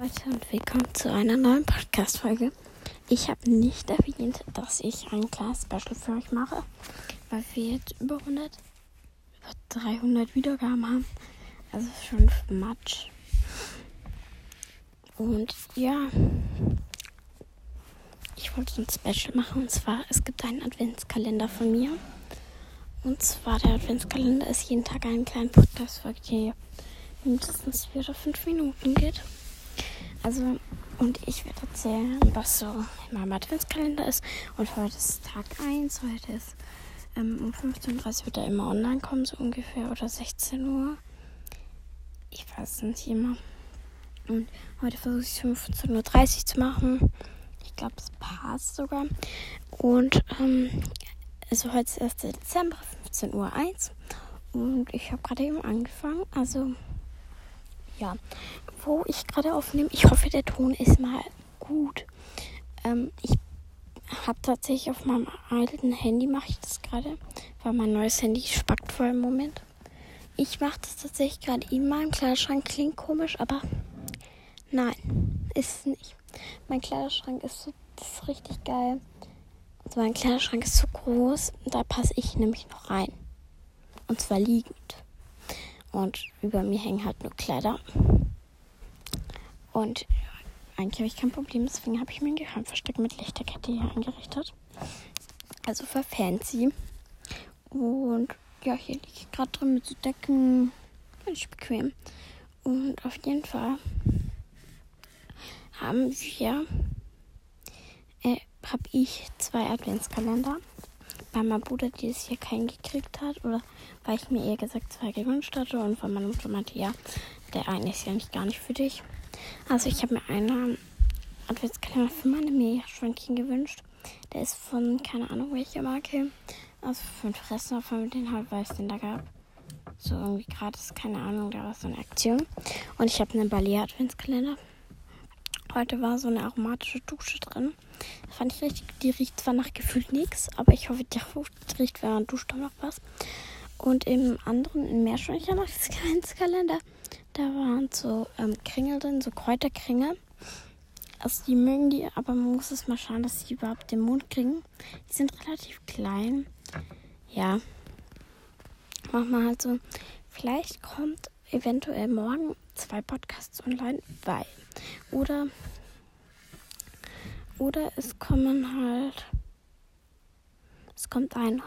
Leute und willkommen zu einer neuen Podcast-Folge. Ich habe nicht erwähnt, dass ich ein kleines Special für euch mache, weil wir jetzt über 100, über 300 Wiedergaben haben. Also schon Matsch. Und ja, ich wollte so ein Special machen und zwar, es gibt einen Adventskalender von mir. Und zwar der Adventskalender ist jeden Tag ein kleiner Podcast-Folge, die mindestens vier oder fünf Minuten geht. Also, und ich werde erzählen, was so in meinem Adventskalender ist. Und heute ist Tag 1. Heute ist ähm, um 15.30 Uhr wird er immer online kommen, so ungefähr. Oder 16 Uhr. Ich weiß nicht immer. Und heute versuche ich es 15.30 Uhr zu machen. Ich glaube, es passt sogar. Und ähm, also heute ist 1. Dezember, 15.01 Uhr. Und ich habe gerade eben angefangen. Also ja, wo ich gerade aufnehme. Ich hoffe, der Ton ist mal gut. Ähm, ich habe tatsächlich auf meinem alten Handy mache ich das gerade, weil mein neues Handy spackt voll im Moment. Ich mache das tatsächlich gerade in meinem Kleiderschrank. Klingt komisch, aber nein, ist es nicht. Mein Kleiderschrank ist so, ist richtig geil. Also mein Kleiderschrank ist so groß, da passe ich nämlich noch rein. Und zwar liegend. Und über mir hängen halt nur Kleider. Und eigentlich habe ich kein Problem, deswegen habe ich mein Geheimversteck mit Lichterkette hier eingerichtet. Also für fancy. Und ja, hier liege ich gerade drin mit so Decken. Ganz bequem. Und auf jeden Fall haben wir, äh, habe ich zwei Adventskalender weil mein Bruder dieses Jahr keinen gekriegt hat oder weil ich mir eher gesagt zwei gewünscht hatte und weil meine Mutter meinte, ja, der eine ist ja nicht gar nicht für dich. Also ich habe mir einen Adventskalender für meine Meerschweinchen gewünscht. Der ist von, keine Ahnung welcher Marke. Also von Fressner, von den halt, weil es den da gab. So irgendwie gratis, keine Ahnung, da war so eine Aktion. Und ich habe einen Ballet Adventskalender. Heute war so eine aromatische Dusche drin. Fand ich richtig. Die riecht zwar nach gefühlt nichts, aber ich hoffe, die riecht, man duscht, noch was. Und im anderen, im Meerschweinchen-Kalender, da waren so ähm, Kringel drin, so Kräuterkringel. Also die mögen die, aber man muss es mal schauen, dass sie überhaupt den Mund kriegen. Die sind relativ klein. Ja. Machen wir halt so. Vielleicht kommt eventuell morgen zwei Podcasts online, weil. Oder. Oder es kommen halt. Es kommt einer.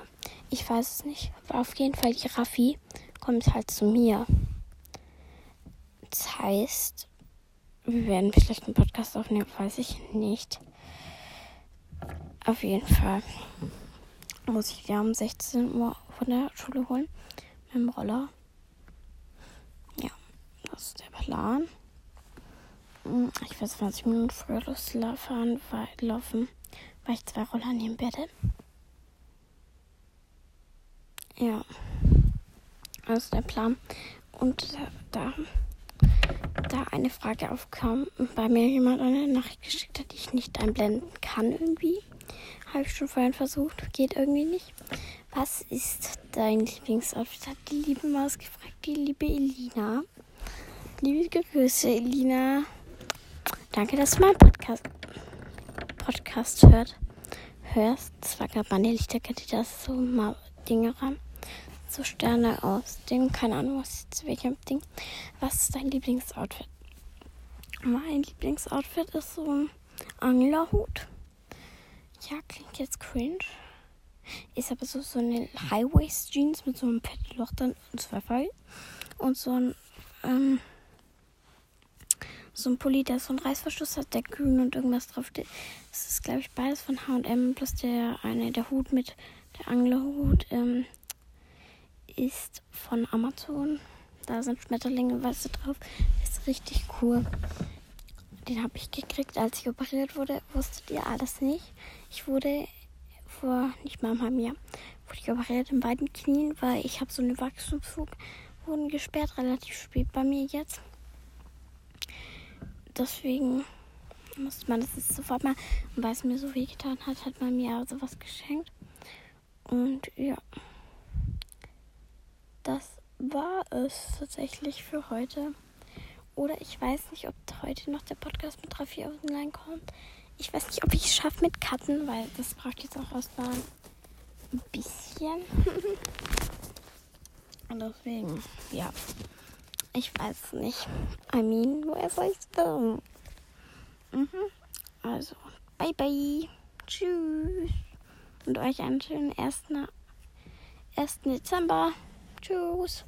Ich weiß es nicht. Aber auf jeden Fall, die Raffi kommt halt zu mir. Das heißt, wir werden vielleicht einen Podcast aufnehmen, weiß ich nicht. Auf jeden Fall muss ich ja um 16 Uhr von der Schule holen. Mit dem Roller. Das ist der Plan. Ich werde 20 Minuten früher weil, laufen, weil ich zwei Roller nehmen werde. Ja. Das ist der Plan. Und da, da eine Frage aufkam, bei mir jemand eine Nachricht geschickt hat, die ich nicht einblenden kann irgendwie. Habe ich schon vorhin versucht, geht irgendwie nicht. Was ist dein Lieblingsoutfit? Hat die liebe Maus gefragt, die liebe Elina. Liebe Grüße, Elina. Danke, dass du meinen Podcast, Podcast hört, hörst. Meine Lichterkette, das so mal Dinge ran. So Sterne aus Ding. Keine Ahnung, was zu welchem Ding. Was ist dein Lieblingsoutfit? Mein Lieblingsoutfit ist so ein Anglerhut. Ja, klingt jetzt cringe. Ist aber so, so eine High-Waist-Jeans mit so einem Petloch dann und zwei. Und so ein ähm, so ein Pulli, der so einen Reißverschluss hat, der grün und irgendwas drauf steht. Das ist, glaube ich, beides von H&M, plus der eine, der Hut mit, der Anglerhut, ähm, ist von Amazon. Da sind Schmetterlinge, weißt du, drauf. Ist richtig cool. Den habe ich gekriegt, als ich operiert wurde. Wusstet ihr alles nicht? Ich wurde vor nicht mal einem Jahr wurde ich operiert in beiden Knien, weil ich habe so eine Wachstumsfug wurden gesperrt, relativ spät bei mir jetzt deswegen musste man das jetzt sofort mal, und weil es mir so weh getan hat, hat man mir sowas geschenkt. Und ja, das war es tatsächlich für heute. Oder ich weiß nicht, ob heute noch der Podcast mit 3, 4 online kommt. Ich weiß nicht, ob ich es schaffe mit Cutten, weil das braucht jetzt auch erstmal ein bisschen. Und deswegen, ja. Ich weiß nicht. I mean, woher soll ich? Mhm. Also, bye bye. Tschüss. Und euch einen schönen 1. 1. Dezember. Tschüss.